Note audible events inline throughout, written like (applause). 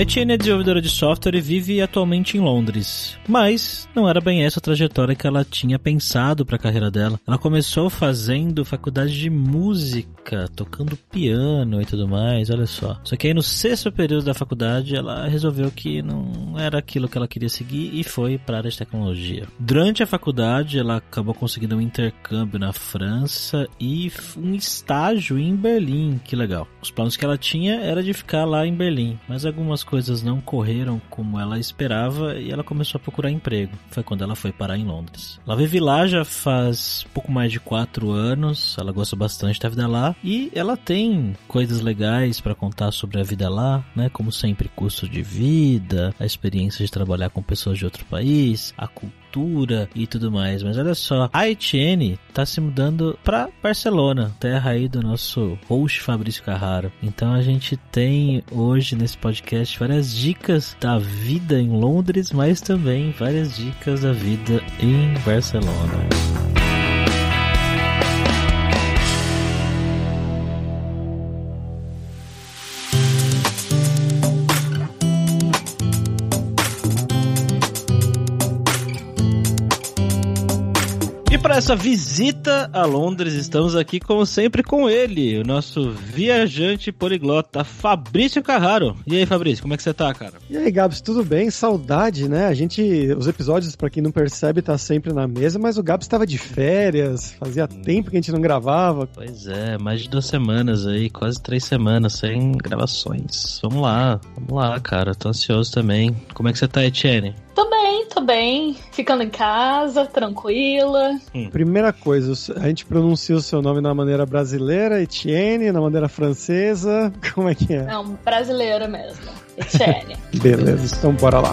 Etienne é desenvolvedora de software e vive atualmente em Londres. Mas não era bem essa a trajetória que ela tinha pensado para a carreira dela. Ela começou fazendo faculdade de música, tocando piano e tudo mais, olha só. Só que aí no sexto período da faculdade ela resolveu que não era aquilo que ela queria seguir e foi para a área de tecnologia. Durante a faculdade ela acabou conseguindo um intercâmbio na França e um estágio em Berlim, que legal. Os planos que ela tinha era de ficar lá em Berlim, mas algumas coisas não correram como ela esperava e ela começou a procurar emprego. Foi quando ela foi parar em Londres. Ela vive lá já faz pouco mais de quatro anos. Ela gosta bastante da vida lá e ela tem coisas legais para contar sobre a vida lá, né? Como sempre, custo de vida, a experiência de trabalhar com pessoas de outro país, a cultura cultura e tudo mais. Mas olha só, a Etienne tá se mudando para Barcelona, terra aí do nosso host Fabrício Carraro. Então a gente tem hoje nesse podcast várias dicas da vida em Londres, mas também várias dicas da vida em Barcelona. Essa visita a Londres, estamos aqui, como sempre, com ele, o nosso viajante poliglota, Fabrício Carraro. E aí, Fabrício, como é que você tá, cara? E aí, Gabs, tudo bem? Saudade, né? A gente, os episódios, para quem não percebe, tá sempre na mesa, mas o Gabs estava de férias, fazia hum. tempo que a gente não gravava. Pois é, mais de duas semanas aí, quase três semanas sem gravações. Vamos lá, vamos lá, cara, tô ansioso também. Como é que você tá, Etienne? Tô bem, tô bem. Ficando em casa, tranquila. Hum. Primeira coisa, a gente pronuncia o seu nome na maneira brasileira, Etienne, na maneira francesa. (laughs) Como é que é? Não, brasileira mesmo. Etienne. Beleza, então bora lá.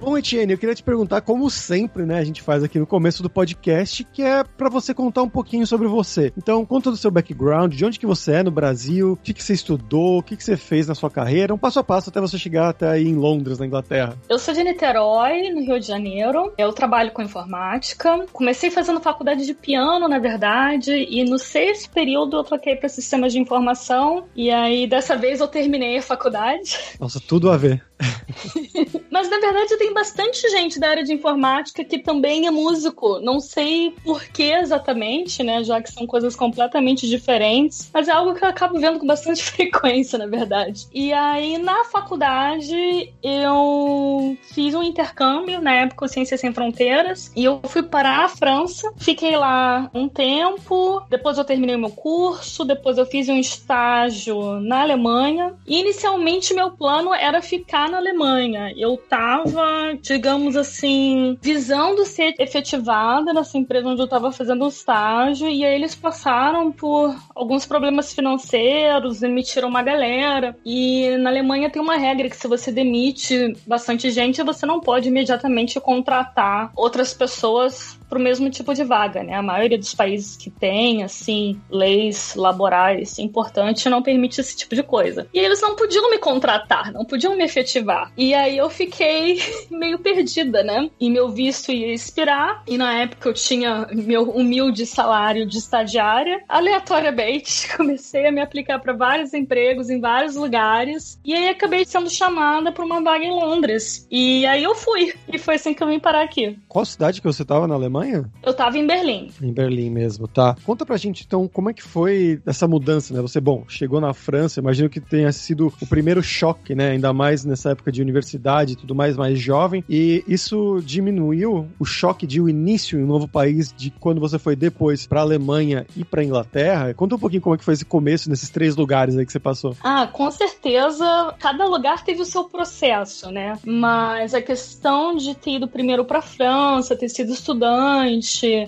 Bom, Etienne, eu queria te perguntar, como sempre, né, a gente faz aqui no começo do podcast, que é para você contar um pouquinho sobre você. Então, conta do seu background, de onde que você é no Brasil, o que, que você estudou, o que, que você fez na sua carreira, um passo a passo até você chegar até aí em Londres, na Inglaterra. Eu sou de Niterói, no Rio de Janeiro. Eu trabalho com informática. Comecei fazendo faculdade de piano, na verdade, e no sexto período eu troquei para sistemas de informação, e aí dessa vez eu terminei a faculdade. Nossa, tudo a ver. (laughs) Mas na verdade tem bastante gente da área de informática que também é músico. Não sei por que exatamente, né? Já que são coisas completamente diferentes. Mas é algo que eu acabo vendo com bastante (laughs) frequência, na verdade. E aí, na faculdade, eu fiz um intercâmbio, na época, Ciências Sem Fronteiras. E eu fui para a França. Fiquei lá um tempo. Depois eu terminei meu curso. Depois eu fiz um estágio na Alemanha. E inicialmente meu plano era ficar na Alemanha. Eu tava, digamos assim, visando ser efetivada nessa empresa onde eu tava fazendo o estágio, e aí eles passaram por alguns problemas financeiros, demitiram uma galera. E na Alemanha tem uma regra que se você demite bastante gente, você não pode imediatamente contratar outras pessoas para o mesmo tipo de vaga, né? A maioria dos países que tem, assim, leis laborais importantes não permite esse tipo de coisa. E eles não podiam me contratar, não podiam me efetivar. E aí eu fiquei (laughs) meio perdida, né? E meu visto ia expirar, e na época eu tinha meu humilde salário de estagiária. Aleatoriamente, (laughs) comecei a me aplicar para vários empregos em vários lugares, e aí acabei sendo chamada para uma vaga em Londres. E aí eu fui, e foi assim que eu vim parar aqui. Qual cidade que você estava na Alemanha? Alemanha? Eu tava em Berlim. Em Berlim mesmo, tá. Conta pra gente, então, como é que foi essa mudança, né? Você, bom, chegou na França, imagino que tenha sido o primeiro choque, né? Ainda mais nessa época de universidade e tudo mais, mais jovem, e isso diminuiu o choque de o um início em um novo país, de quando você foi depois para Alemanha e para Inglaterra. Conta um pouquinho como é que foi esse começo nesses três lugares aí que você passou. Ah, com certeza, cada lugar teve o seu processo, né? Mas a questão de ter ido primeiro para França, ter sido estudante,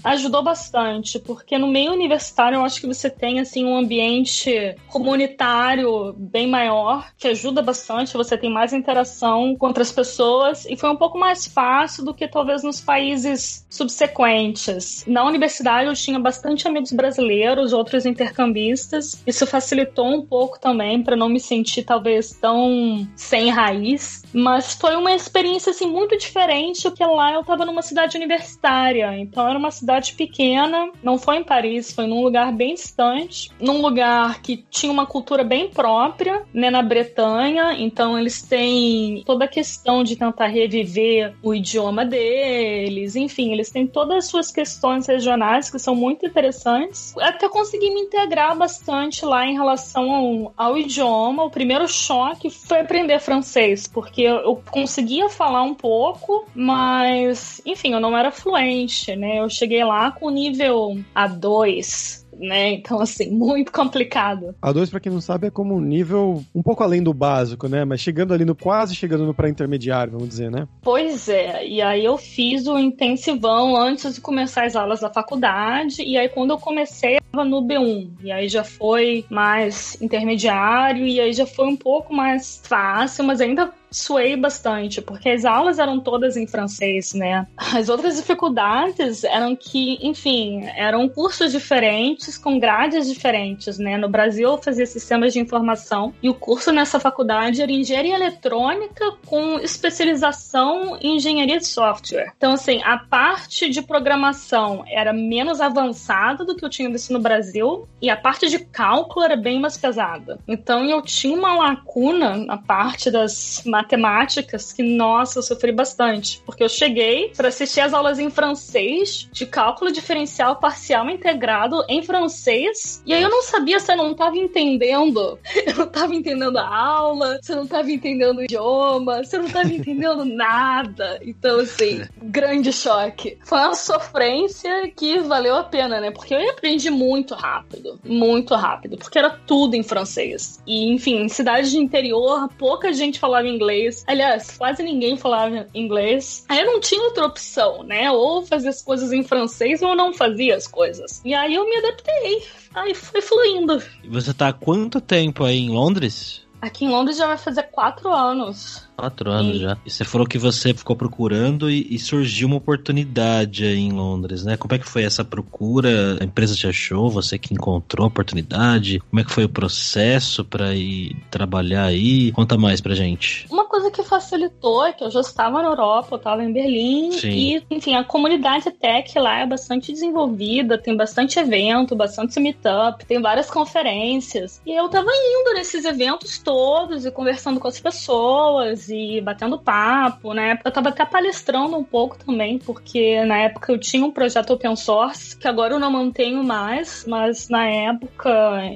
ajudou bastante, porque no meio universitário eu acho que você tem assim um ambiente comunitário bem maior, que ajuda bastante, você tem mais interação com outras pessoas e foi um pouco mais fácil do que talvez nos países subsequentes. Na universidade eu tinha bastante amigos brasileiros, outros intercambistas. Isso facilitou um pouco também para não me sentir talvez tão sem raiz, mas foi uma experiência assim muito diferente, porque lá eu estava numa cidade universitária, então era uma cidade pequena, não foi em Paris, foi num lugar bem distante, num lugar que tinha uma cultura bem própria, né, na Bretanha, então eles têm toda a questão de tentar reviver o idioma deles, enfim, eles têm todas as suas questões regionais que são muito interessantes. Até consegui me integrar bastante lá em relação ao, ao idioma. O primeiro choque foi aprender francês, porque eu conseguia falar um pouco, mas, enfim, eu não era fluente, né? Eu cheguei lá com nível A2, né? Então, assim, (laughs) muito complicado. A 2, para quem não sabe, é como um nível um pouco além do básico, né? Mas chegando ali no quase chegando no pré-intermediário, vamos dizer, né? Pois é. E aí eu fiz o intensivão antes de começar as aulas da faculdade. E aí, quando eu comecei, eu tava no B1. E aí já foi mais intermediário. E aí já foi um pouco mais fácil, mas ainda suei bastante, porque as aulas eram todas em francês, né? As outras dificuldades eram que, enfim, eram cursos diferentes, com grades diferentes, né? No Brasil eu fazia sistemas de informação e o curso nessa faculdade era engenharia eletrônica com especialização em engenharia de software. Então, assim, a parte de programação era menos avançada do que eu tinha visto no Brasil e a parte de cálculo era bem mais pesada. Então, eu tinha uma lacuna na parte das matemáticas que, nossa, eu sofri bastante. Porque eu cheguei para assistir as aulas em francês, de cálculo diferencial parcial integrado em francês, e aí eu não sabia se eu não tava entendendo. (laughs) Eu não tava entendendo a aula, se eu não tava entendendo o idioma, se eu não tava entendendo (laughs) nada. Então, assim, grande choque. Foi uma sofrência que valeu a pena, né? Porque eu aprendi muito rápido. Muito rápido. Porque era tudo em francês. E, enfim, em cidades de interior, pouca gente falava inglês. Aliás, quase ninguém falava inglês. Aí eu não tinha outra opção, né? Ou fazer as coisas em francês ou não fazia as coisas. E aí eu me adaptei. Aí foi fluindo. E você tá há quanto tempo aí em Londres? Aqui em Londres já vai fazer quatro anos. Quatro anos já. E você falou que você ficou procurando e, e, surgiu uma oportunidade aí em Londres, né? Como é que foi essa procura? A empresa te achou? Você que encontrou a oportunidade? Como é que foi o processo para ir trabalhar aí? Conta mais pra gente. Uma coisa que facilitou é que eu já estava na Europa, eu estava em Berlim Sim. e, enfim, a comunidade tech lá é bastante desenvolvida, tem bastante evento, bastante meetup, tem várias conferências. E eu tava indo nesses eventos todos e conversando com as pessoas e batendo papo, né? Eu tava até palestrando um pouco também, porque na época eu tinha um projeto open source, que agora eu não mantenho mais, mas na época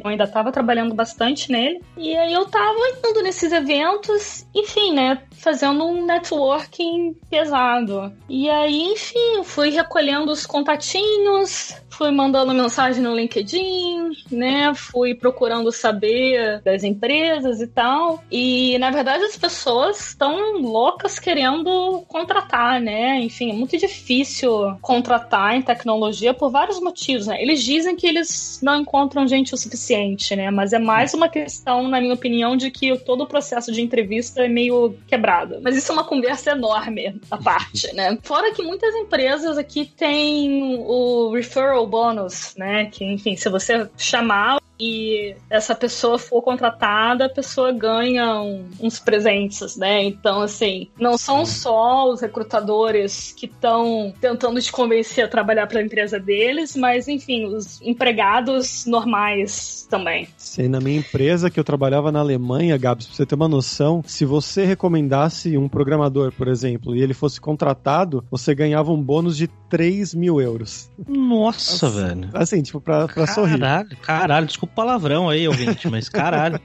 eu ainda tava trabalhando bastante nele. E aí eu tava indo nesses eventos, enfim, né? Fazendo um networking pesado. E aí, enfim, fui recolhendo os contatinhos, fui mandando mensagem no LinkedIn, né? Fui procurando saber das empresas e tal. E na verdade as pessoas estão loucas querendo contratar, né? Enfim, é muito difícil contratar em tecnologia por vários motivos, né? Eles dizem que eles não encontram gente o suficiente, né? Mas é mais uma questão, na minha opinião, de que todo o processo de entrevista é meio quebrado. Mas isso é uma conversa enorme à parte, né? Fora que muitas empresas aqui têm o referral bônus, né? Que, enfim, se você chamar e essa pessoa for contratada, a pessoa ganha um, uns presentes, né? Então, assim, não são só os recrutadores que estão tentando te convencer a trabalhar para a empresa deles, mas, enfim, os empregados normais também. Sim, na minha empresa que eu trabalhava na Alemanha, Gabs, pra você ter uma noção, se você recomendasse um programador, por exemplo, e ele fosse contratado, você ganhava um bônus de 3 mil euros. Nossa, assim, velho. Assim, tipo, pra, pra caralho, sorrir. Caralho, desculpa desculpa o palavrão aí, ouvinte, mas caralho.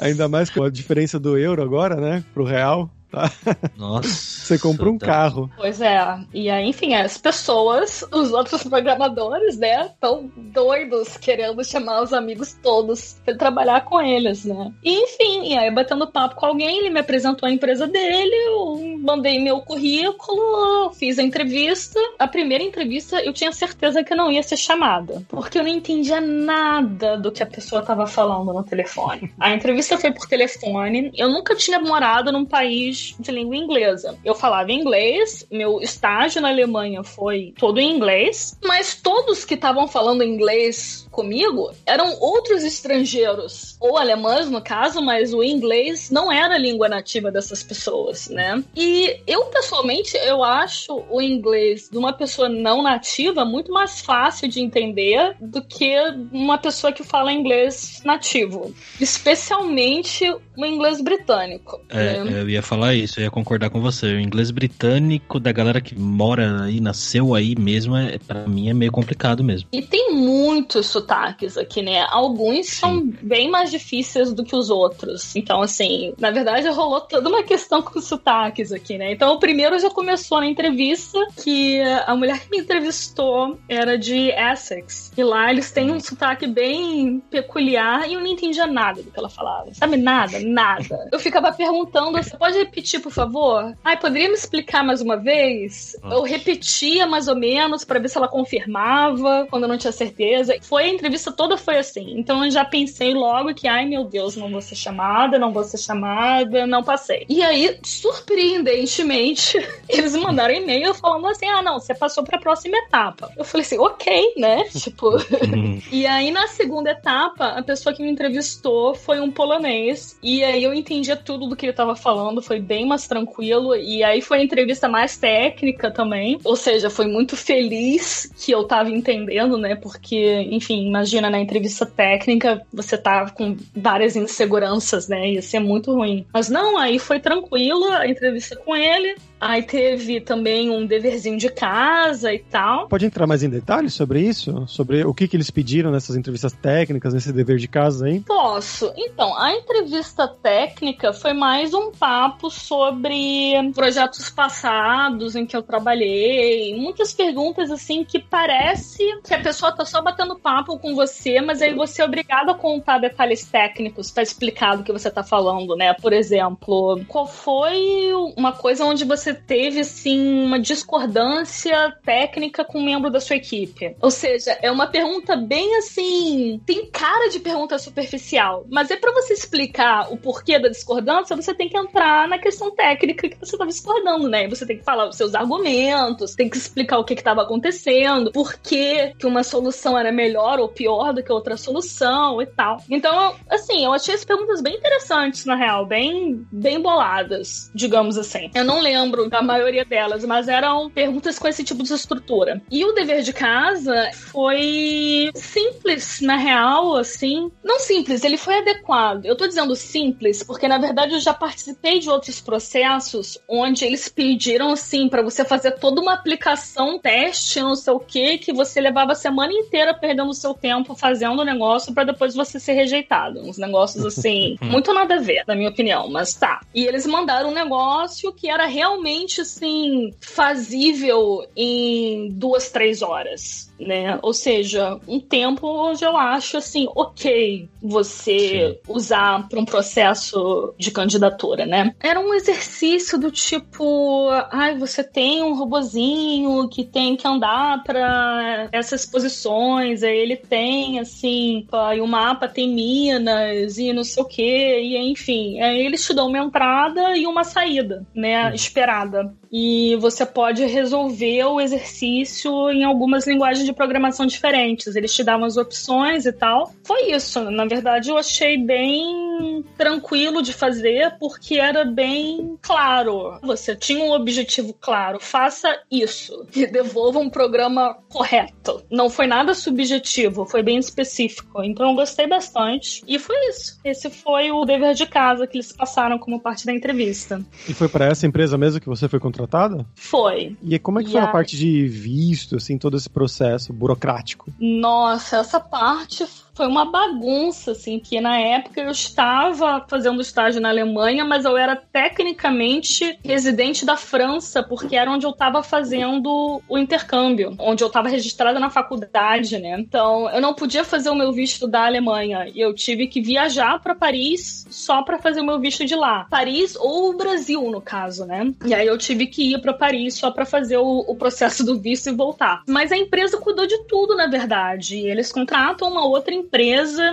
Ainda mais com a diferença do euro agora, né? Pro real. Tá? (laughs) Nossa. Você compra um tá. carro. Pois é. E aí, enfim, as pessoas, os outros programadores, né, tão doidos querendo chamar os amigos todos pra trabalhar com eles, né? E, enfim, e aí batendo papo com alguém, ele me apresentou a empresa dele, eu mandei meu currículo, fiz a entrevista. A primeira entrevista eu tinha certeza que eu não ia ser chamada, porque eu não entendia nada do que a pessoa tava falando no telefone. A entrevista foi por telefone. Eu nunca tinha morado num país de língua inglesa. Eu falava inglês, meu estágio na Alemanha foi todo em inglês, mas todos que estavam falando inglês comigo eram outros estrangeiros, ou alemães no caso, mas o inglês não era a língua nativa dessas pessoas, né? E eu pessoalmente eu acho o inglês de uma pessoa não nativa muito mais fácil de entender do que uma pessoa que fala inglês nativo, especialmente o inglês britânico. É, né? eu ia falar isso, eu ia concordar com você. O inglês britânico da galera que mora aí, nasceu aí mesmo, é, para mim é meio complicado mesmo. E tem muitos sotaques aqui, né? Alguns são bem mais difíceis do que os outros. Então, assim, na verdade rolou toda uma questão com sotaques aqui, né? Então, o primeiro já começou na entrevista que a mulher que me entrevistou era de Essex. E lá eles têm um sotaque bem peculiar e eu não entendia nada do que ela falava. Sabe? Nada, nada. Eu ficava perguntando, você pode repetir, por favor? Ai, poderia me explicar mais uma vez? Eu repetia mais ou menos para ver se ela confirmava quando eu não tinha certeza. Foi a entrevista toda foi assim. Então eu já pensei logo que, ai meu Deus, não vou ser chamada, não vou ser chamada, não passei. E aí, surpreendentemente, (laughs) eles mandaram e-mail falando assim: ah, não, você passou pra próxima etapa. Eu falei assim, ok, né? (laughs) Tipo. (laughs) e aí, na segunda etapa, a pessoa que me entrevistou foi um polonês. E aí eu entendia tudo do que ele tava falando, foi bem mais tranquilo. E aí foi a entrevista mais técnica também. Ou seja, foi muito feliz que eu tava entendendo, né? Porque, enfim, imagina na entrevista técnica você tá com várias inseguranças, né? Ia ser muito ruim. Mas não, aí foi tranquilo a entrevista com ele. Aí teve também um deverzinho de casa e tal. Pode entrar mais em detalhes sobre isso? Sobre o que, que eles pediram nessas entrevistas técnicas, nesse dever de casa aí? Posso. Então, a entrevista técnica foi mais um papo sobre projetos passados em que eu trabalhei. Muitas perguntas, assim, que parece que a pessoa tá só batendo papo com você, mas aí você é obrigado a contar detalhes técnicos para explicar do que você tá falando, né? Por exemplo, qual foi uma coisa onde você teve, assim, uma discordância técnica com um membro da sua equipe? Ou seja, é uma pergunta bem assim. Tem cara de pergunta superficial, mas é para você explicar o porquê da discordância, você tem que entrar na questão técnica que você estava discordando, né? Você tem que falar os seus argumentos, tem que explicar o que estava acontecendo, por que, que uma solução era melhor ou pior do que outra solução e tal. Então, assim, eu achei as perguntas bem interessantes, na real, bem, bem boladas, digamos assim. Eu não lembro da maioria delas, mas eram perguntas com esse tipo de estrutura. E o dever de casa foi simples, na real, assim. Não simples, ele foi adequado. Eu tô dizendo simples porque, na verdade, eu já participei de outros processos onde eles pediram, assim, para você fazer toda uma aplicação, teste, não sei o que, que você levava a semana inteira perdendo o seu tempo fazendo o negócio para depois você ser rejeitado. Uns negócios, assim, (laughs) muito nada a ver, na minha opinião, mas tá. E eles mandaram um negócio que era realmente, assim, fazível em duas, três horas. Né? Ou seja, um tempo onde eu acho assim, ok, você Sim. usar para um processo de candidatura, né? Era um exercício do tipo, ai, você tem um robozinho que tem que andar para essas posições, aí ele tem assim, e o mapa tem minas e não sei o que, e enfim, aí eles te dão uma entrada e uma saída, né, esperada. E você pode resolver o exercício em algumas linguagens de programação diferentes. Eles te davam as opções e tal. Foi isso. Na verdade, eu achei bem tranquilo de fazer, porque era bem claro. Você tinha um objetivo claro. Faça isso. E devolva um programa correto. Não foi nada subjetivo, foi bem específico. Então eu gostei bastante. E foi isso. Esse foi o dever de casa que eles passaram como parte da entrevista. E foi para essa empresa mesmo que você foi contratada? Foi. E como é que E foi a a- parte de visto, assim, todo esse processo? Processo burocrático? Nossa, essa parte foi uma bagunça, assim, que na época eu estava fazendo estágio na Alemanha, mas eu era tecnicamente residente da França, porque era onde eu estava fazendo o intercâmbio, onde eu estava registrada na faculdade, né? Então, eu não podia fazer o meu visto da Alemanha e eu tive que viajar para Paris só para fazer o meu visto de lá. Paris ou o Brasil, no caso, né? E aí eu tive que ir para Paris só para fazer o, o processo do visto e voltar. Mas a empresa cuidou de tudo, na verdade. Eles contratam uma outra empresa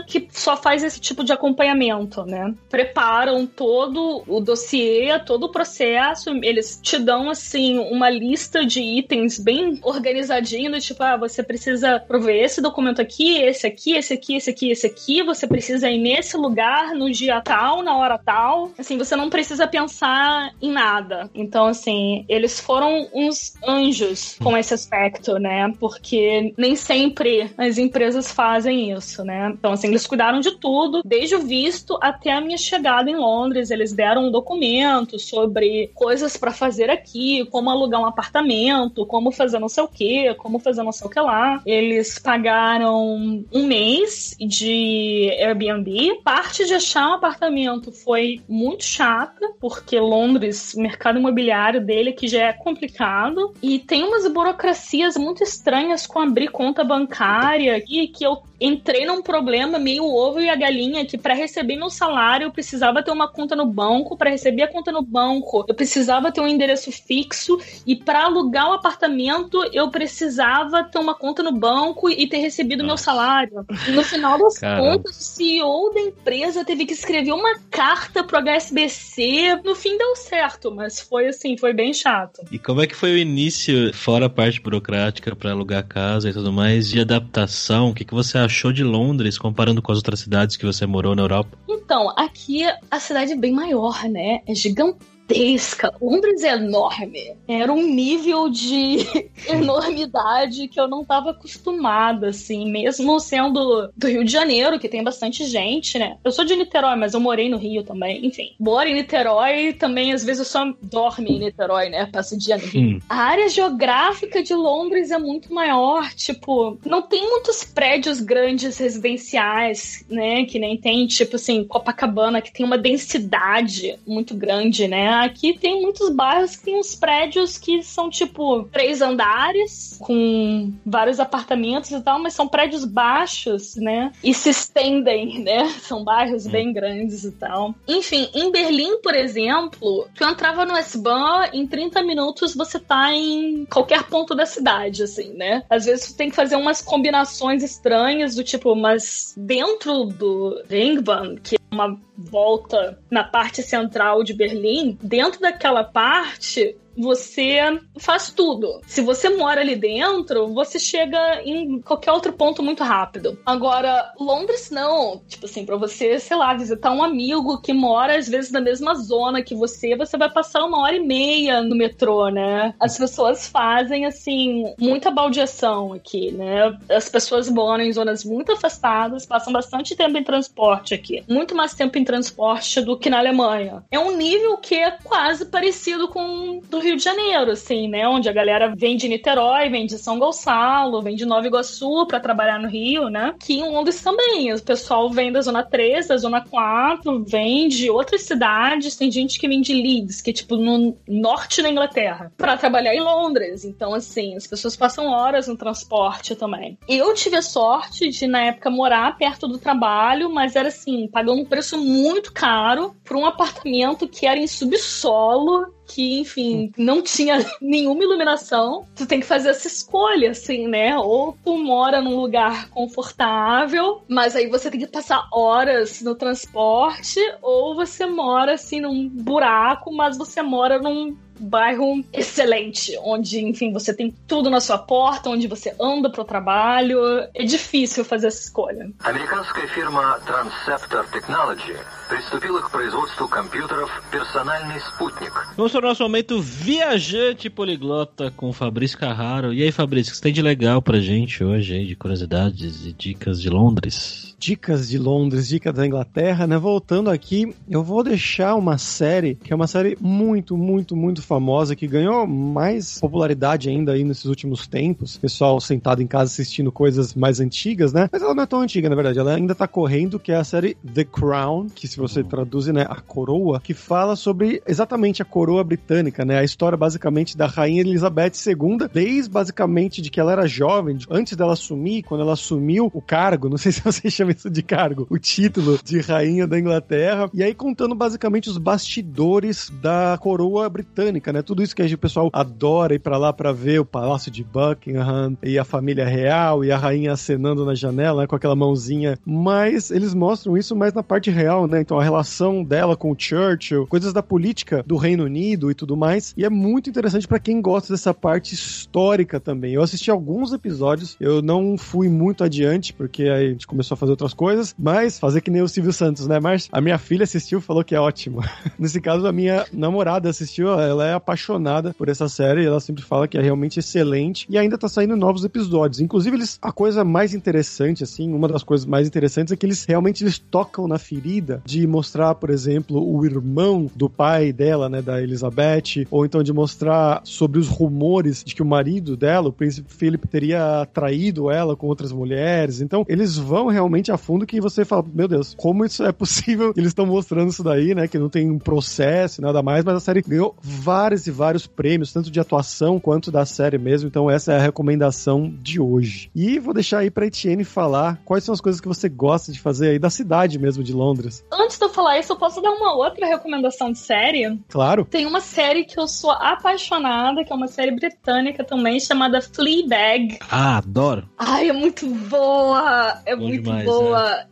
que só faz esse tipo de acompanhamento, né? Preparam todo o dossiê, todo o processo, eles te dão assim uma lista de itens bem organizadinho, tipo, ah, você precisa prover esse documento aqui, esse aqui, esse aqui, esse aqui, esse aqui, você precisa ir nesse lugar no dia tal, na hora tal. Assim, você não precisa pensar em nada. Então, assim, eles foram uns anjos com esse aspecto, né? Porque nem sempre as empresas fazem isso né? Então, assim, eles cuidaram de tudo, desde o visto até a minha chegada em Londres. Eles deram um documento sobre coisas para fazer aqui, como alugar um apartamento, como fazer não sei o que, como fazer não sei o que lá. Eles pagaram um mês de Airbnb. Parte de achar um apartamento foi muito chata, porque Londres, o mercado imobiliário dele que já é complicado e tem umas burocracias muito estranhas com abrir conta bancária e que eu entrei num problema meio ovo e a galinha que para receber meu salário eu precisava ter uma conta no banco, para receber a conta no banco eu precisava ter um endereço fixo e para alugar o um apartamento eu precisava ter uma conta no banco e ter recebido Nossa. meu salário. No final das Caramba. contas, o CEO da empresa teve que escrever uma carta pro HSBC. No fim deu certo, mas foi assim, foi bem chato. E como é que foi o início, fora a parte burocrática para alugar casa e tudo mais, de adaptação? O que, que você achou? Achou de Londres comparando com as outras cidades que você morou na Europa? Então, aqui a cidade é bem maior, né? É gigantesca gigantesca. Londres é enorme. Era um nível de (laughs) enormidade que eu não estava acostumada, assim, mesmo sendo do Rio de Janeiro, que tem bastante gente, né? Eu sou de Niterói, mas eu morei no Rio também. Enfim, moro em Niterói também, às vezes eu só dorme em Niterói, né? Passo o dia no Rio. Hum. A área geográfica de Londres é muito maior, tipo, não tem muitos prédios grandes residenciais, né? Que nem tem, tipo assim, Copacabana, que tem uma densidade muito grande, né? Aqui tem muitos bairros que tem uns prédios que são tipo três andares, com vários apartamentos e tal, mas são prédios baixos, né? E se estendem, (laughs) né? São bairros bem hum. grandes e tal. Enfim, em Berlim, por exemplo, tu entrava no S-Bahn, em 30 minutos você tá em qualquer ponto da cidade, assim, né? Às vezes tu tem que fazer umas combinações estranhas do tipo, mas dentro do Ringbahn, que é uma volta na parte central de Berlim, dentro daquela parte, você faz tudo. Se você mora ali dentro, você chega em qualquer outro ponto muito rápido. Agora, Londres não. Tipo assim, pra você, sei lá, visitar um amigo que mora às vezes na mesma zona que você, você vai passar uma hora e meia no metrô, né? As pessoas fazem, assim, muita baldeação aqui, né? As pessoas moram em zonas muito afastadas, passam bastante tempo em transporte aqui. Muito mais tempo em transporte do que na Alemanha. É um nível que é quase parecido com do Rio de Janeiro, assim, né? Onde a galera vem de Niterói, vem de São Gonçalo, vem de Nova Iguaçu para trabalhar no Rio, né? Que em Londres também. O pessoal vem da Zona 3, da Zona 4, vem de outras cidades. Tem gente que vem de Leeds, que é tipo no norte da Inglaterra, para trabalhar em Londres. Então, assim, as pessoas passam horas no transporte também. Eu tive a sorte de, na época, morar perto do trabalho, mas era assim, pagando um preço muito caro por um apartamento que era em subsolo que, enfim, não tinha (laughs) nenhuma iluminação. Tu tem que fazer essa escolha, assim, né? Ou tu mora num lugar confortável, mas aí você tem que passar horas no transporte, ou você mora, assim, num buraco, mas você mora num bairro excelente, onde, enfim, você tem tudo na sua porta, onde você anda pro trabalho. É difícil fazer essa escolha. Американская фирма Transceptor Technology приступила к производству компьютеров «Персональный спутник». Vamos para o nosso momento viajante poliglota com o Fabrício Carraro. E aí, Fabrício, o que você tem de legal pra gente hoje aí, de curiosidades e dicas de Londres? Dicas de Londres, dicas da Inglaterra, né? Voltando aqui, eu vou deixar uma série que é uma série muito, muito, muito famosa que ganhou mais popularidade ainda aí nesses últimos tempos. Pessoal sentado em casa assistindo coisas mais antigas, né? Mas ela não é tão antiga, na verdade. Ela ainda tá correndo, que é a série The Crown, que se você traduz, né, a coroa, que fala sobre exatamente a coroa britânica, né? A história basicamente da rainha Elizabeth II, desde basicamente de que ela era jovem, antes dela assumir, quando ela assumiu o cargo, não sei se você chama de cargo, o título de rainha da Inglaterra, e aí contando basicamente os bastidores da coroa britânica, né? Tudo isso que a gente, o pessoal adora ir para lá para ver o palácio de Buckingham e a família real e a rainha acenando na janela né, com aquela mãozinha, mas eles mostram isso mais na parte real, né? Então a relação dela com o Churchill, coisas da política do Reino Unido e tudo mais, e é muito interessante para quem gosta dessa parte histórica também. Eu assisti alguns episódios, eu não fui muito adiante porque aí a gente começou a fazer outras coisas, mas fazer que nem o Silvio Santos, né? Mas a minha filha assistiu e falou que é ótimo. (laughs) Nesse caso, a minha namorada assistiu, ela é apaixonada por essa série, ela sempre fala que é realmente excelente e ainda tá saindo novos episódios. Inclusive, eles, a coisa mais interessante, assim, uma das coisas mais interessantes é que eles realmente eles tocam na ferida de mostrar, por exemplo, o irmão do pai dela, né, da Elizabeth, ou então de mostrar sobre os rumores de que o marido dela, o príncipe Philip, teria traído ela com outras mulheres. Então, eles vão realmente a fundo que você fala, meu Deus, como isso é possível? (laughs) Eles estão mostrando isso daí, né, que não tem um processo, nada mais, mas a série ganhou vários e vários prêmios, tanto de atuação quanto da série mesmo. Então, essa é a recomendação de hoje. E vou deixar aí pra Etienne falar quais são as coisas que você gosta de fazer aí da cidade mesmo de Londres. Antes de eu falar isso, eu posso dar uma outra recomendação de série? Claro. Tem uma série que eu sou apaixonada, que é uma série britânica também, chamada Fleabag. Ah, adoro. Ai, é muito boa! É Bom muito demais, boa.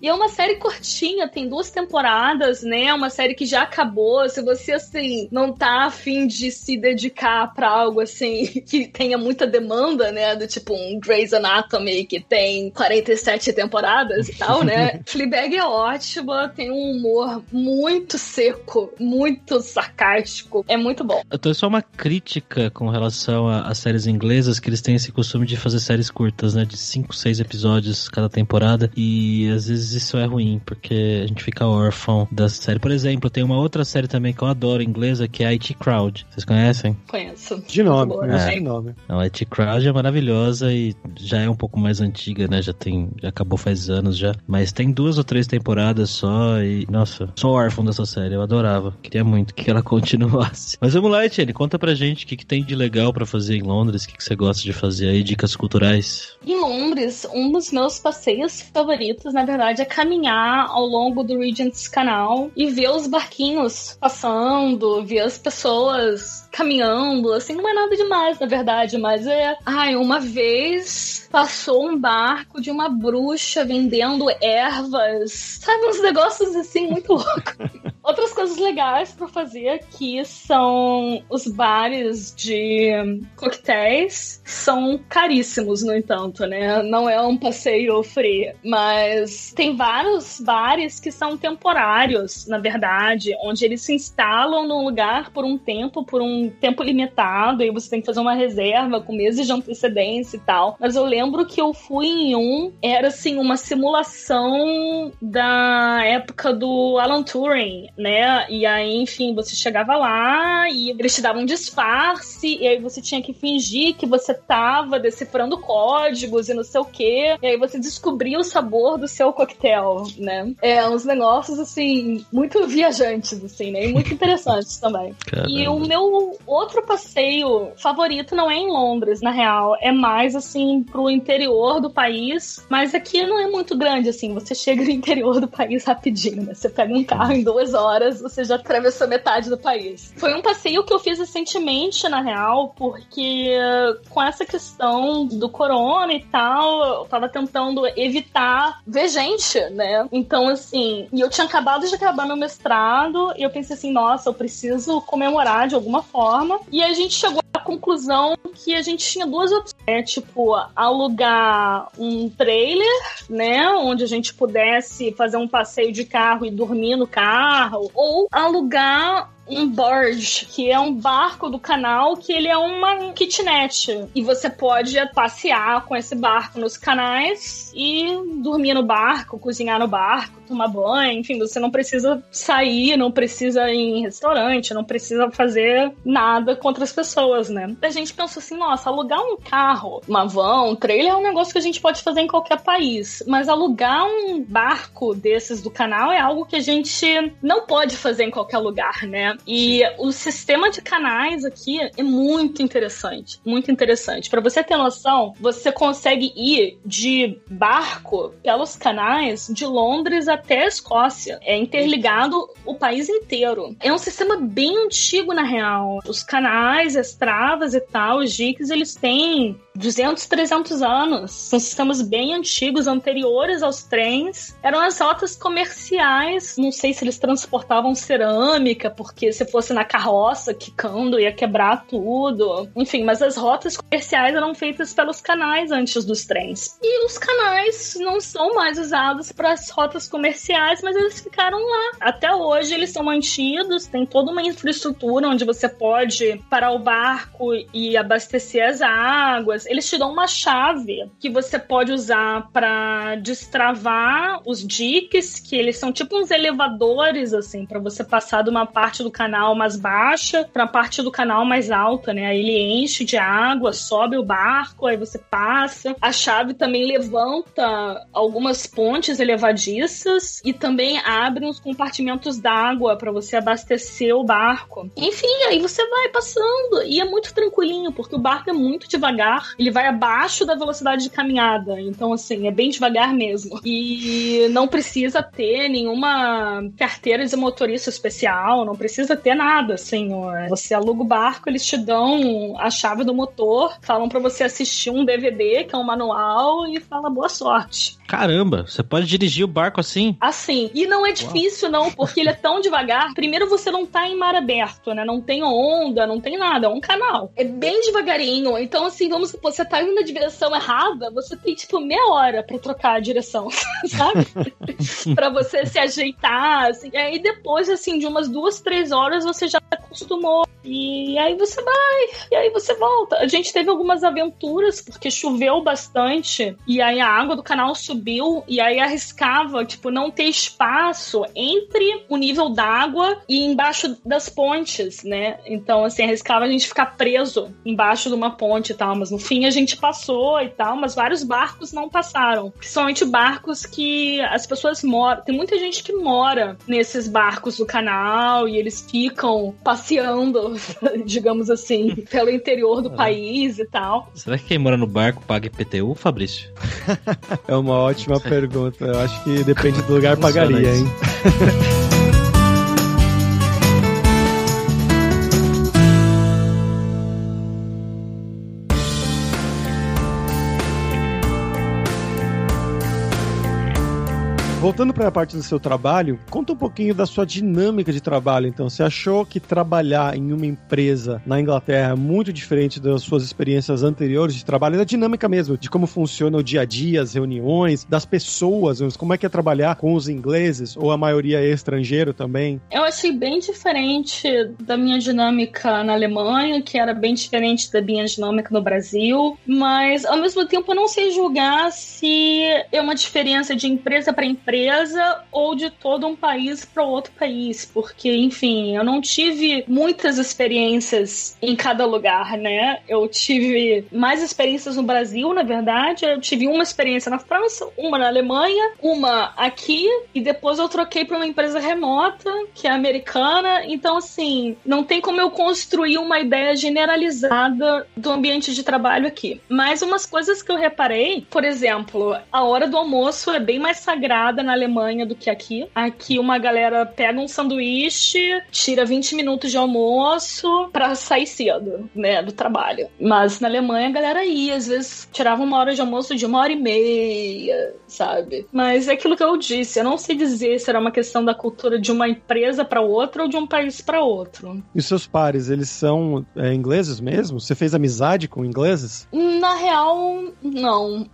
E é uma série curtinha, tem duas temporadas, né? É uma série que já acabou. Se você, assim, não tá afim de se dedicar pra algo, assim, (laughs) que tenha muita demanda, né? Do tipo um Grey's Anatomy, que tem 47 temporadas e tal, né? (laughs) Fleabag é ótima, tem um humor muito seco, muito sarcástico. É muito bom. Eu tô só uma crítica com relação às séries inglesas, que eles têm esse costume de fazer séries curtas, né? De 5, 6 episódios cada temporada. E às vezes isso é ruim, porque a gente fica órfão da série. Por exemplo, tem uma outra série também que eu adoro inglesa, que é a IT Crowd. Vocês conhecem? Conheço. De nome, Boa, conheço né? de nome. Não, a IT Crowd é maravilhosa e já é um pouco mais antiga, né? Já tem. Já acabou faz anos já. Mas tem duas ou três temporadas só e. Nossa, sou órfão dessa série, eu adorava. Queria muito que ela (laughs) continuasse. Mas vamos lá, Etienne, conta pra gente o que, que tem de legal pra fazer em Londres, o que, que você gosta de fazer aí, dicas culturais. Em Londres, um dos meus passeios favoritos, na verdade, é caminhar ao longo do Regent's Canal e ver os barquinhos passando, ver as pessoas caminhando, assim, não é nada demais, na verdade, mas é. Ai, uma vez passou um barco de uma bruxa vendendo ervas, sabe, uns negócios assim muito (laughs) loucos. Outras coisas legais pra fazer aqui são os bares de coquetéis. São caríssimos, no entanto, né? Não é um passeio free. Mas tem vários bares que são temporários, na verdade, onde eles se instalam num lugar por um tempo, por um tempo limitado, e você tem que fazer uma reserva com meses de antecedência e tal. Mas eu lembro que eu fui em um, era assim, uma simulação da época do Alan Turing, né? E aí, enfim, você chegava lá e eles te davam um disfarce, e aí você tinha que fingir que você tava decifrando códigos e não sei o quê. E aí você descobria o sabor do seu coquetel, né? É, uns negócios, assim, muito viajantes, assim, né? E muito (laughs) interessantes também. E o meu outro passeio favorito não é em Londres, na real. É mais, assim, pro interior do país. Mas aqui não é muito grande, assim. Você chega no interior do país rapidinho, né? Você pega um carro em duas horas, você já atravessou metade do país. Foi um passeio que eu fiz recentemente, na real, porque com essa questão do corona e tal, eu tava tentando evitar ver gente, né? Então, assim, e eu tinha acabado de acabar meu mestrado, e eu pensei assim, nossa, eu preciso comemorar de alguma forma. E a gente chegou à conclusão que a gente tinha duas opções é tipo alugar um trailer, né, onde a gente pudesse fazer um passeio de carro e dormir no carro, ou alugar um barge, que é um barco do canal que ele é uma kitnet. E você pode passear com esse barco nos canais e dormir no barco, cozinhar no barco, tomar banho, enfim, você não precisa sair, não precisa ir em restaurante, não precisa fazer nada com outras pessoas, né? A gente pensou assim, nossa, alugar um carro, uma van, um trailer é um negócio que a gente pode fazer em qualquer país, mas alugar um barco desses do canal é algo que a gente não pode fazer em qualquer lugar, né? E o sistema de canais aqui é muito interessante, muito interessante. Para você ter noção, você consegue ir de barco pelos canais de Londres até a Escócia. É interligado o país inteiro. É um sistema bem antigo na real. Os canais, as travas e tal, os diques, eles têm 200, 300 anos. São sistemas bem antigos, anteriores aos trens. Eram as rotas comerciais. Não sei se eles transportavam cerâmica, porque se fosse na carroça, quicando, ia quebrar tudo. Enfim, mas as rotas comerciais eram feitas pelos canais antes dos trens. E os canais não são mais usados para as rotas comerciais, mas eles ficaram lá. Até hoje eles são mantidos, tem toda uma infraestrutura onde você pode parar o barco e abastecer as águas eles te dão uma chave que você pode usar para destravar os diques, que eles são tipo uns elevadores, assim, para você passar de uma parte do canal mais baixa para a parte do canal mais alta, né? Aí ele enche de água, sobe o barco, aí você passa. A chave também levanta algumas pontes elevadiças e também abre uns compartimentos d'água para você abastecer o barco. Enfim, aí você vai passando e é muito tranquilinho, porque o barco é muito devagar ele vai abaixo da velocidade de caminhada. Então, assim, é bem devagar mesmo. E não precisa ter nenhuma carteira de motorista especial, não precisa ter nada, assim. Você aluga o barco, eles te dão a chave do motor, falam para você assistir um DVD, que é um manual, e fala boa sorte. Caramba, você pode dirigir o barco assim? Assim. E não é difícil, Uau. não, porque ele é tão devagar. Primeiro, você não tá em mar aberto, né? Não tem onda, não tem nada. É um canal. É bem devagarinho. Então, assim, vamos você tá indo na direção errada, você tem, tipo, meia hora pra trocar a direção, (laughs) sabe? (laughs) pra você se ajeitar, assim. E aí, depois, assim, de umas duas, três horas, você já acostumou. E aí você vai, e aí você volta. A gente teve algumas aventuras, porque choveu bastante, e aí a água do canal subiu e aí arriscava, tipo, não ter espaço entre o nível d'água e embaixo das pontes, né? Então, assim, arriscava a gente ficar preso embaixo de uma ponte e tal. Mas no fim a gente passou e tal, mas vários barcos não passaram. Principalmente barcos que as pessoas moram. Tem muita gente que mora nesses barcos do canal e eles ficam passeando, (laughs) digamos assim, (laughs) pelo interior do país e tal. Será que quem mora no barco paga IPTU, Fabrício? (laughs) é uma ótima pergunta. Eu acho que depende do lugar, pagaria, hein? Voltando para a parte do seu trabalho, conta um pouquinho da sua dinâmica de trabalho. Então, você achou que trabalhar em uma empresa na Inglaterra é muito diferente das suas experiências anteriores de trabalho, da dinâmica mesmo, de como funciona o dia a dia, as reuniões, das pessoas, como é que é trabalhar com os ingleses ou a maioria é estrangeiro também? Eu achei bem diferente da minha dinâmica na Alemanha, que era bem diferente da minha dinâmica no Brasil, mas ao mesmo tempo eu não sei julgar se é uma diferença de empresa para empresa empresa ou de todo um país para outro país, porque, enfim, eu não tive muitas experiências em cada lugar, né? Eu tive mais experiências no Brasil, na verdade. Eu tive uma experiência na França, uma na Alemanha, uma aqui, e depois eu troquei para uma empresa remota, que é americana. Então, assim, não tem como eu construir uma ideia generalizada do ambiente de trabalho aqui. Mas umas coisas que eu reparei, por exemplo, a hora do almoço é bem mais sagrada atrasada na Alemanha do que aqui. Aqui uma galera pega um sanduíche, tira 20 minutos de almoço para sair cedo, né, do trabalho. Mas na Alemanha a galera ia, às vezes tirava uma hora de almoço de uma hora e meia, sabe? Mas é aquilo que eu disse, eu não sei dizer se era uma questão da cultura de uma empresa para outra ou de um país para outro. E seus pares, eles são é, ingleses mesmo? Você fez amizade com ingleses? Na real, não.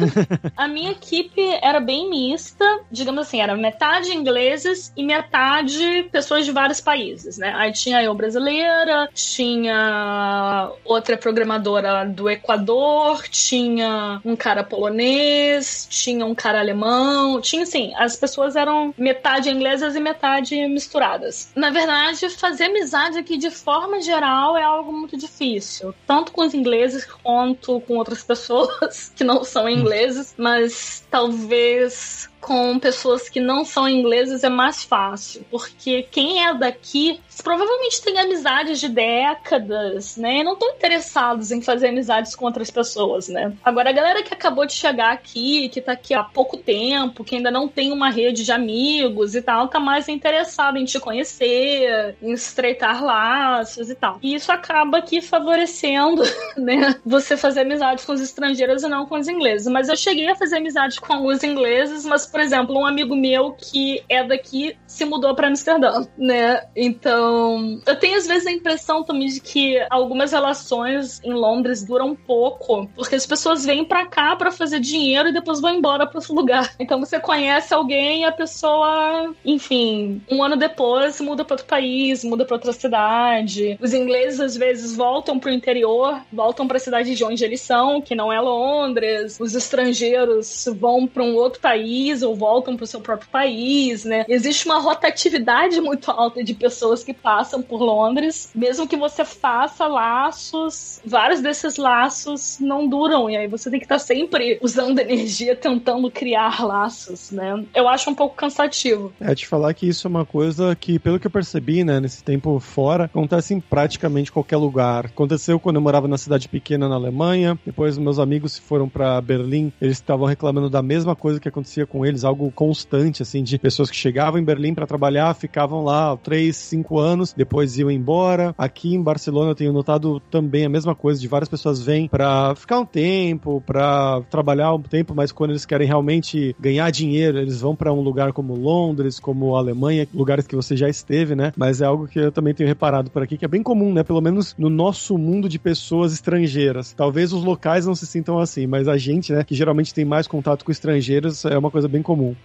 (laughs) a minha equipe era bem mista, digamos assim, era metade ingleses e metade pessoas de vários países, né? Aí tinha eu brasileira, tinha outra programadora do Equador, tinha um cara polonês, tinha um cara alemão, tinha assim, as pessoas eram metade inglesas e metade misturadas. Na verdade, fazer amizade aqui de forma geral é algo muito difícil, tanto com os ingleses quanto com outras (laughs) pessoas que não são ingleses, mas talvez com pessoas que não são ingleses é mais fácil, porque quem é daqui provavelmente tem amizades de décadas, né? E não estão interessados em fazer amizades com outras pessoas, né? Agora, a galera que acabou de chegar aqui, que tá aqui há pouco tempo, que ainda não tem uma rede de amigos e tal, tá mais interessado em te conhecer, em estreitar laços e tal. E isso acaba aqui favorecendo, (laughs) né? Você fazer amizades com os estrangeiros e não com os ingleses. Mas eu cheguei a fazer amizade com os ingleses, mas por exemplo, um amigo meu que é daqui se mudou para Amsterdã, né? Então, eu tenho às vezes a impressão também de que algumas relações em Londres duram pouco, porque as pessoas vêm para cá para fazer dinheiro e depois vão embora para outro lugar. (laughs) Então você conhece alguém e a pessoa, enfim, um ano depois muda para outro país, muda para outra cidade. Os ingleses às vezes voltam pro interior, voltam para a cidade de onde eles são, que não é Londres. Os estrangeiros vão para um outro país ou voltam para o seu próprio país, né? Existe uma rotatividade muito alta de pessoas que passam por Londres, mesmo que você faça laços, vários desses laços não duram e aí você tem que estar tá sempre usando (laughs) energia tentando criar laços, né? Eu acho um pouco cansativo. É te falar que isso é uma coisa que, pelo que eu percebi, né, nesse tempo fora, acontece em praticamente qualquer lugar. Aconteceu quando eu morava na cidade pequena na Alemanha, depois meus amigos foram para Berlim, eles estavam reclamando da mesma coisa que acontecia com eles algo constante, assim, de pessoas que chegavam em Berlim para trabalhar, ficavam lá três, cinco anos, depois iam embora. Aqui em Barcelona eu tenho notado também a mesma coisa, de várias pessoas vêm para ficar um tempo, para trabalhar um tempo, mas quando eles querem realmente ganhar dinheiro, eles vão para um lugar como Londres, como Alemanha, lugares que você já esteve, né? Mas é algo que eu também tenho reparado por aqui, que é bem comum, né? Pelo menos no nosso mundo de pessoas estrangeiras. Talvez os locais não se sintam assim, mas a gente, né, que geralmente tem mais contato com estrangeiros, é uma coisa bem comum comum.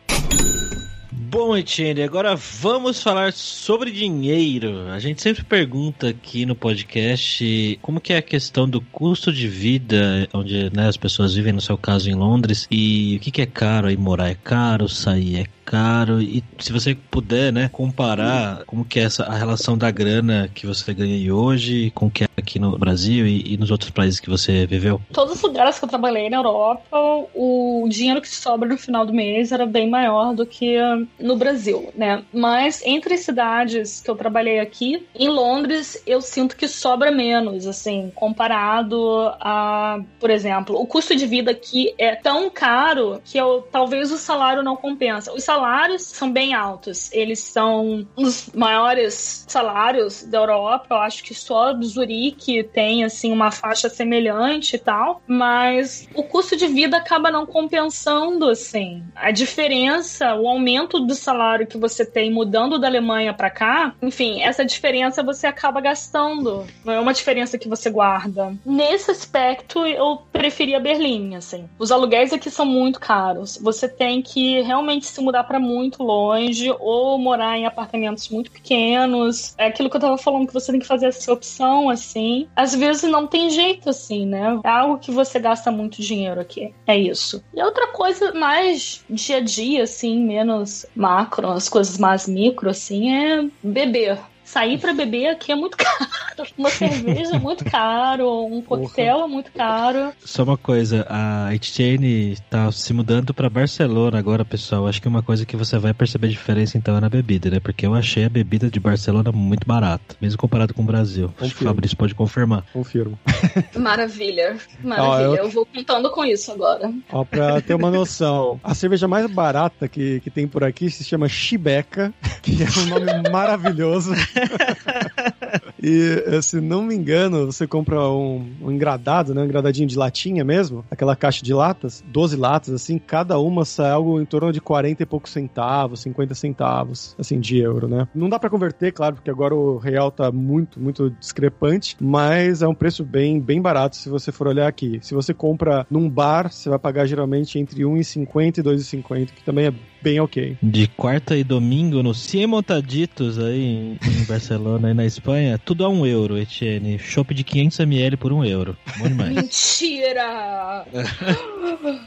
Bom, Etienne, agora vamos falar sobre dinheiro. A gente sempre pergunta aqui no podcast como que é a questão do custo de vida, onde né, as pessoas vivem, no seu caso, em Londres, e o que, que é caro aí morar é caro, sair é caro e se você puder, né, comparar como que é essa a relação da grana que você ganha hoje com o que é aqui no Brasil e, e, nos outros países que você viveu? Todos os lugares que eu trabalhei na Europa, o dinheiro que sobra no final do mês era bem maior do que no Brasil, né? Mas entre cidades que eu trabalhei aqui, em Londres, eu sinto que sobra menos, assim, comparado a, por exemplo, o custo de vida aqui é tão caro que eu, talvez o salário não compensa. Salários são bem altos. Eles são os maiores salários da Europa. Eu acho que só Zurique tem assim uma faixa semelhante e tal, mas o custo de vida acaba não compensando assim. A diferença, o aumento do salário que você tem mudando da Alemanha para cá, enfim, essa diferença você acaba gastando. Não é uma diferença que você guarda. Nesse aspecto, eu preferia Berlim, assim. Os aluguéis aqui são muito caros. Você tem que realmente se mudar para muito longe ou morar em apartamentos muito pequenos. É aquilo que eu tava falando que você tem que fazer essa opção assim. Às vezes não tem jeito assim, né? É algo que você gasta muito dinheiro aqui. É isso. E outra coisa mais dia a dia assim, menos macro, as coisas mais micro assim, é beber Sair pra beber aqui é muito (laughs) caro. Uma cerveja é muito caro, um coquetel é muito caro. Só uma coisa, a Etienne tá se mudando pra Barcelona agora, pessoal. Acho que uma coisa que você vai perceber diferença então é na bebida, né? Porque eu achei a bebida de Barcelona muito barata, mesmo comparado com o Brasil. Acho que o Fabrício pode confirmar. Confirmo. (laughs) Maravilha, maravilha. Ó, eu... eu... vou contando com isso agora. Ó, pra ter uma (laughs) noção, a cerveja mais barata que, que tem por aqui se chama Chibeca, que é um nome maravilhoso. (laughs) e, eh, se não me engano, você compra um, um engradado, né? Um engradadinho de latinha mesmo, aquela caixa de latas, 12 latas, assim, cada uma sai algo em torno de 40 e poucos centavos, 50 centavos, assim, de euro, né? Não dá para converter, claro, porque agora o real tá muito, muito discrepante, mas é um preço bem, bem barato se você for olhar aqui. Se você compra num bar, você vai pagar geralmente entre 1,50 e 2,50, que também é bem ok. De quarta e domingo no Montaditos aí em, Barcelona e na Espanha, tudo a um euro, Etienne. Chopp de 500ml por um euro. Bom demais. (laughs) Mentira!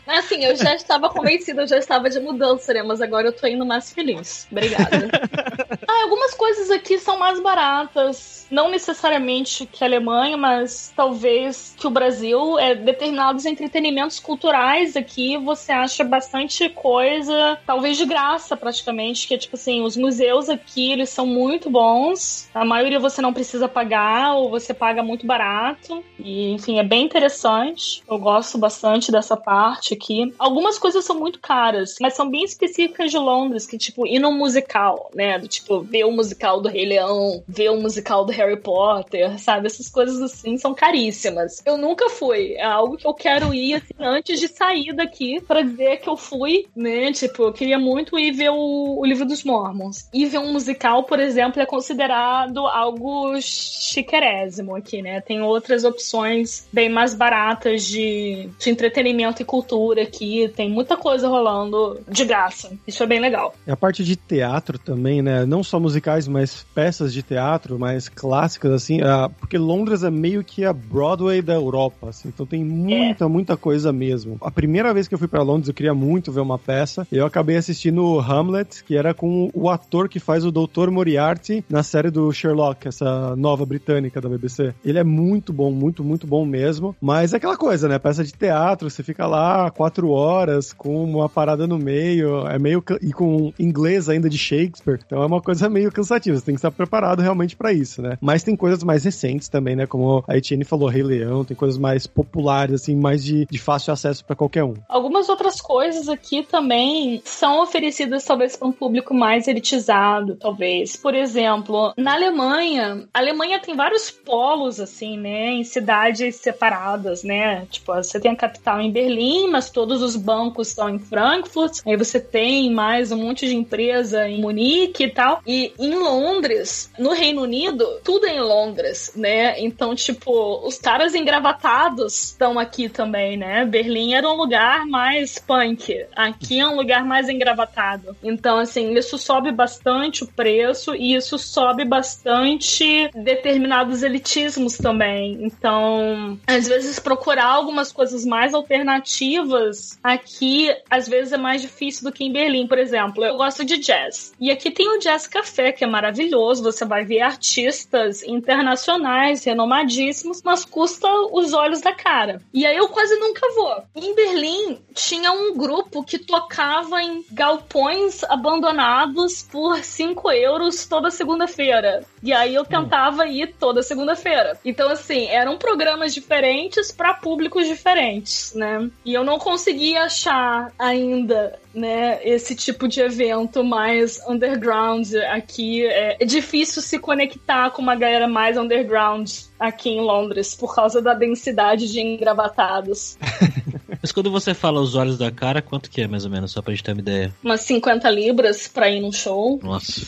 assim, eu já estava convencida, eu já estava de mudança, né? Mas agora eu tô indo mais feliz. Obrigada. (laughs) ah, algumas coisas aqui são mais baratas. Não necessariamente que a Alemanha, mas talvez que o Brasil. É, determinados entretenimentos culturais aqui você acha bastante coisa, talvez de graça praticamente, que é tipo assim, os museus aqui, eles são muito bons. A maioria você não precisa pagar ou você paga muito barato. E, enfim, é bem interessante. Eu gosto bastante dessa parte aqui. Algumas coisas são muito caras, mas são bem específicas de Londres, que tipo, ir num musical, né? Do tipo, ver o musical do Rei Leão, ver o musical do Harry Potter, sabe? Essas coisas assim são caríssimas. Eu nunca fui. É algo que eu quero ir assim, antes de sair daqui para dizer que eu fui, né? Tipo, eu queria muito ir ver o, o livro dos Mormons. E ver um musical, por exemplo, é considerado algo chiquerésimo aqui, né? Tem outras opções bem mais baratas de, de entretenimento e cultura aqui. Tem muita coisa rolando de graça. Isso é bem legal. E a parte de teatro também, né? Não só musicais, mas peças de teatro mais clássicas, assim. porque Londres é meio que a Broadway da Europa, assim. Então tem muita, é. muita coisa mesmo. A primeira vez que eu fui para Londres, eu queria muito ver uma peça. E eu acabei assistindo Hamlet, que era com o ator que faz o Dr. Moriarty na série do Sherlock, essa nova britânica da BBC. Ele é muito bom, muito, muito bom mesmo. Mas é aquela coisa, né? Peça de teatro, você fica lá quatro horas com uma parada no meio, é meio. e com inglês ainda de Shakespeare. Então é uma coisa meio cansativa. Você tem que estar preparado realmente para isso, né? Mas tem coisas mais recentes também, né? Como a Etienne falou, Rei Leão, tem coisas mais populares, assim, mais de, de fácil acesso para qualquer um. Algumas outras coisas aqui também são oferecidas, talvez, para um público mais elitizado, talvez. Por exemplo, na Alemanha, a Alemanha tem vários polos, assim, né? Em cidades separadas, né? Tipo, você tem a capital em Berlim, mas todos os bancos estão em Frankfurt. Aí você tem mais um monte de empresa em Munique e tal. E em Londres, no Reino Unido, tudo é em Londres, né? Então, tipo, os caras engravatados estão aqui também, né? Berlim era um lugar mais punk. Aqui é um lugar mais engravatado. Então, assim, isso sobe bastante o preço e isso sobe bastante determinados elitismos também. Então, às vezes procurar algumas coisas mais alternativas aqui, às vezes é mais difícil do que em Berlim, por exemplo. Eu gosto de jazz. E aqui tem o Jazz Café, que é maravilhoso. Você vai ver artistas internacionais, renomadíssimos, mas custa os olhos da cara. E aí eu quase nunca vou. Em Berlim tinha um grupo que tocava em galpões abandonados por 5 euros toda segunda-feira. E aí eu tentava ir toda segunda-feira. Então, assim, eram programas diferentes para públicos diferentes, né? E eu não conseguia achar ainda né, esse tipo de evento mais underground aqui. É, é, difícil se conectar com uma galera mais underground aqui em Londres por causa da densidade de engravatados. (laughs) Mas quando você fala os olhos da cara, quanto que é mais ou menos, só pra gente ter uma ideia? Umas 50 libras pra ir num show. Nossa.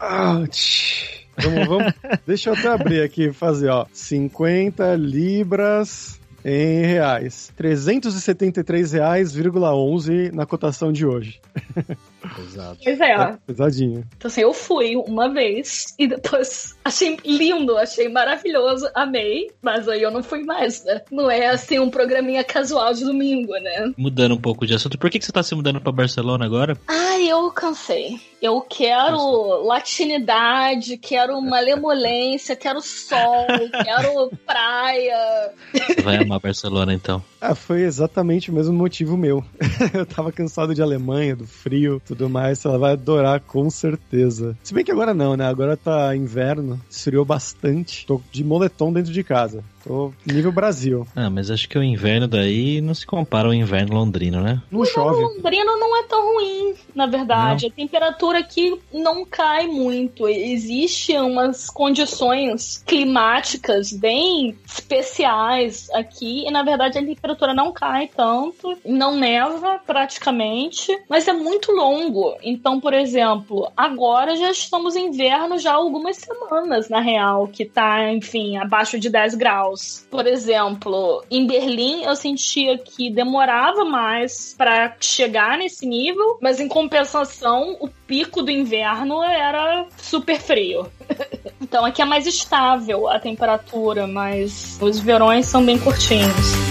Ouch. Vamos, vamos. (laughs) Deixa eu até abrir aqui e fazer, ó. 50 libras em reais. R$ 373,11 na cotação de hoje. (laughs) Pesado. Pois é. Pesadinho. Então, assim, eu fui uma vez e depois achei lindo, achei maravilhoso, amei, mas aí eu não fui mais, né? Não é assim um programinha casual de domingo, né? Mudando um pouco de assunto, por que, que você tá se mudando pra Barcelona agora? Ai, eu cansei. Eu quero latinidade, quero malemolência, quero sol, (laughs) quero praia. Você vai amar Barcelona então. Ah, foi exatamente o mesmo motivo meu. (laughs) eu tava cansado de Alemanha, do frio, tudo mais. Ela vai adorar com certeza. Se bem que agora não, né? Agora tá inverno, esfriou bastante. Tô de moletom dentro de casa. Tô nível Brasil. Ah, mas acho que o inverno daí não se compara ao inverno londrino, né? Não chove. O Londrino não é tão ruim, na verdade. A temperatura aqui não cai muito. Existe umas condições climáticas bem especiais aqui e na verdade a temperatura não cai tanto, não neva praticamente, mas é muito longo. Então, por exemplo, agora já estamos em inverno já há algumas semanas, na real, que tá, enfim, abaixo de 10 graus. Por exemplo, em Berlim eu sentia que demorava mais para chegar nesse nível, mas em compensação, o pico do inverno era super frio. (laughs) então aqui é mais estável a temperatura, mas os verões são bem curtinhos.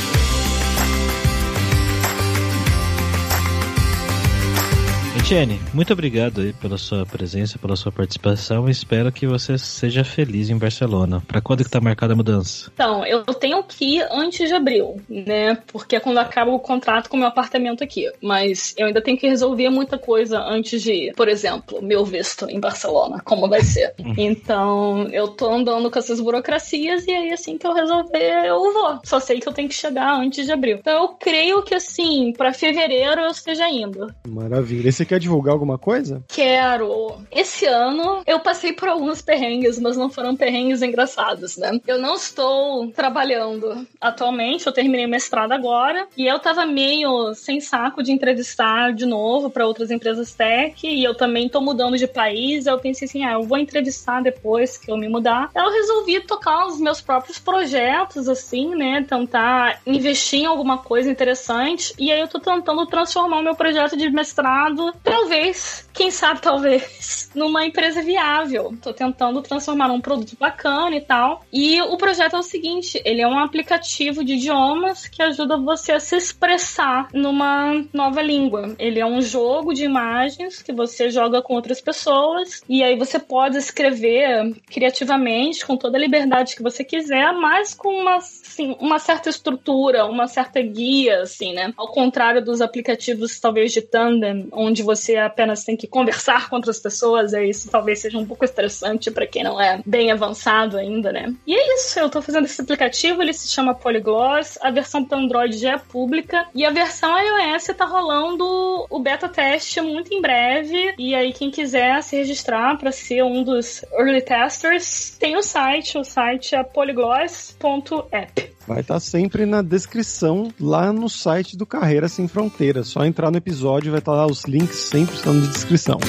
Etienne, muito obrigado aí pela sua presença, pela sua participação. Espero que você seja feliz em Barcelona. Para quando que tá marcada a mudança? Então, eu tenho que ir antes de abril, né? Porque é quando acaba o contrato com o meu apartamento aqui. Mas eu ainda tenho que resolver muita coisa antes de ir. Por exemplo, meu visto em Barcelona, como vai ser. (laughs) então, eu tô andando com essas burocracias e aí assim que eu resolver, eu vou. Só sei que eu tenho que chegar antes de abril. Então, eu creio que assim, para fevereiro eu esteja indo. Maravilha. Esse quer divulgar alguma coisa? Quero. Esse ano eu passei por alguns perrengues, mas não foram perrengues engraçados, né? Eu não estou trabalhando atualmente, eu terminei o mestrado agora e eu tava meio sem saco de entrevistar de novo para outras empresas tech e eu também tô mudando de país. Eu pensei assim, ah, eu vou entrevistar depois que eu me mudar. Eu resolvi tocar os meus próprios projetos, assim, né? Tentar investir em alguma coisa interessante e aí eu tô tentando transformar o meu projeto de mestrado talvez, quem sabe talvez, (laughs) numa empresa viável. Tô tentando transformar num produto bacana e tal. E o projeto é o seguinte, ele é um aplicativo de idiomas que ajuda você a se expressar numa nova língua. Ele é um jogo de imagens que você joga com outras pessoas e aí você pode escrever criativamente com toda a liberdade que você quiser, mas com uma assim, uma certa estrutura, uma certa guia, assim, né? Ao contrário dos aplicativos, talvez, de tandem, onde você apenas tem que conversar com outras pessoas, é isso talvez seja um pouco estressante para quem não é bem avançado ainda, né? E é isso, eu tô fazendo esse aplicativo, ele se chama Polygloss, a versão para Android já é pública, e a versão iOS tá rolando o beta teste muito em breve, e aí quem quiser se registrar para ser um dos early testers, tem o site, o site é polygloss.app. Vai estar sempre na descrição lá no site do Carreira Sem Fronteiras. Só entrar no episódio vai estar lá os links sempre estão na descrição.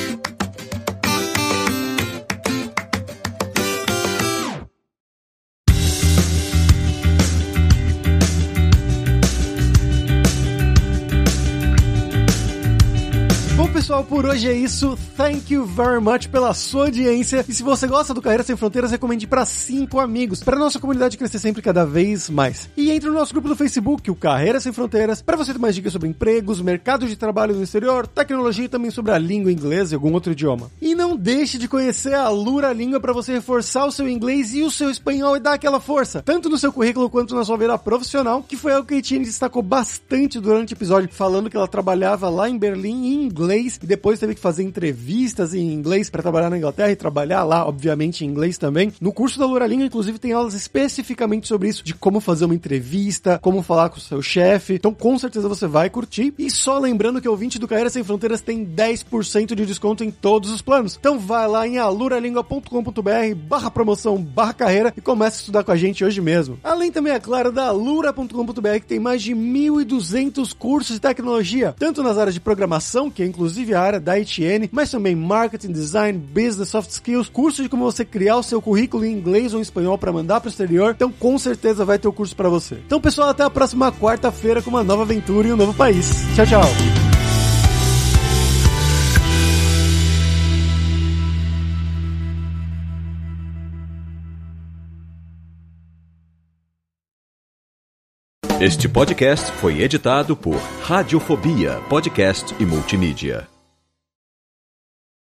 Por hoje é isso. Thank you very much pela sua audiência. E se você gosta do Carreira Sem Fronteiras, recomende para cinco amigos, para nossa comunidade crescer sempre cada vez mais. E entre no nosso grupo do Facebook, o Carreira Sem Fronteiras, para você ter mais dicas sobre empregos, mercado de trabalho no exterior, tecnologia e também sobre a língua inglesa e algum outro idioma. E não deixe de conhecer a Lura Língua para você reforçar o seu inglês e o seu espanhol e dar aquela força, tanto no seu currículo quanto na sua vida profissional, que foi algo que a Etienne destacou bastante durante o episódio, falando que ela trabalhava lá em Berlim em inglês e depois teve que fazer entrevistas em inglês para trabalhar na Inglaterra e trabalhar lá, obviamente, em inglês também. No curso da Lura Língua, inclusive, tem aulas especificamente sobre isso, de como fazer uma entrevista, como falar com o seu chefe. Então, com certeza você vai curtir. E só lembrando que o ouvinte do Carreira Sem Fronteiras tem 10% de desconto em todos os planos. Então, vai lá em aluralingua.com.br barra promoção barra carreira e comece a estudar com a gente hoje mesmo. Além também, é claro, da alura.com.br que tem mais de 1.200 cursos de tecnologia, tanto nas áreas de programação, que é inclusive a área da ITN, mas também marketing, design, business, soft skills, curso de como você criar o seu currículo em inglês ou em espanhol para mandar para o exterior. Então, com certeza vai ter o um curso para você. Então, pessoal, até a próxima quarta-feira com uma nova aventura e um novo país. Tchau, tchau. Este podcast foi editado por Radiofobia, podcast e multimídia.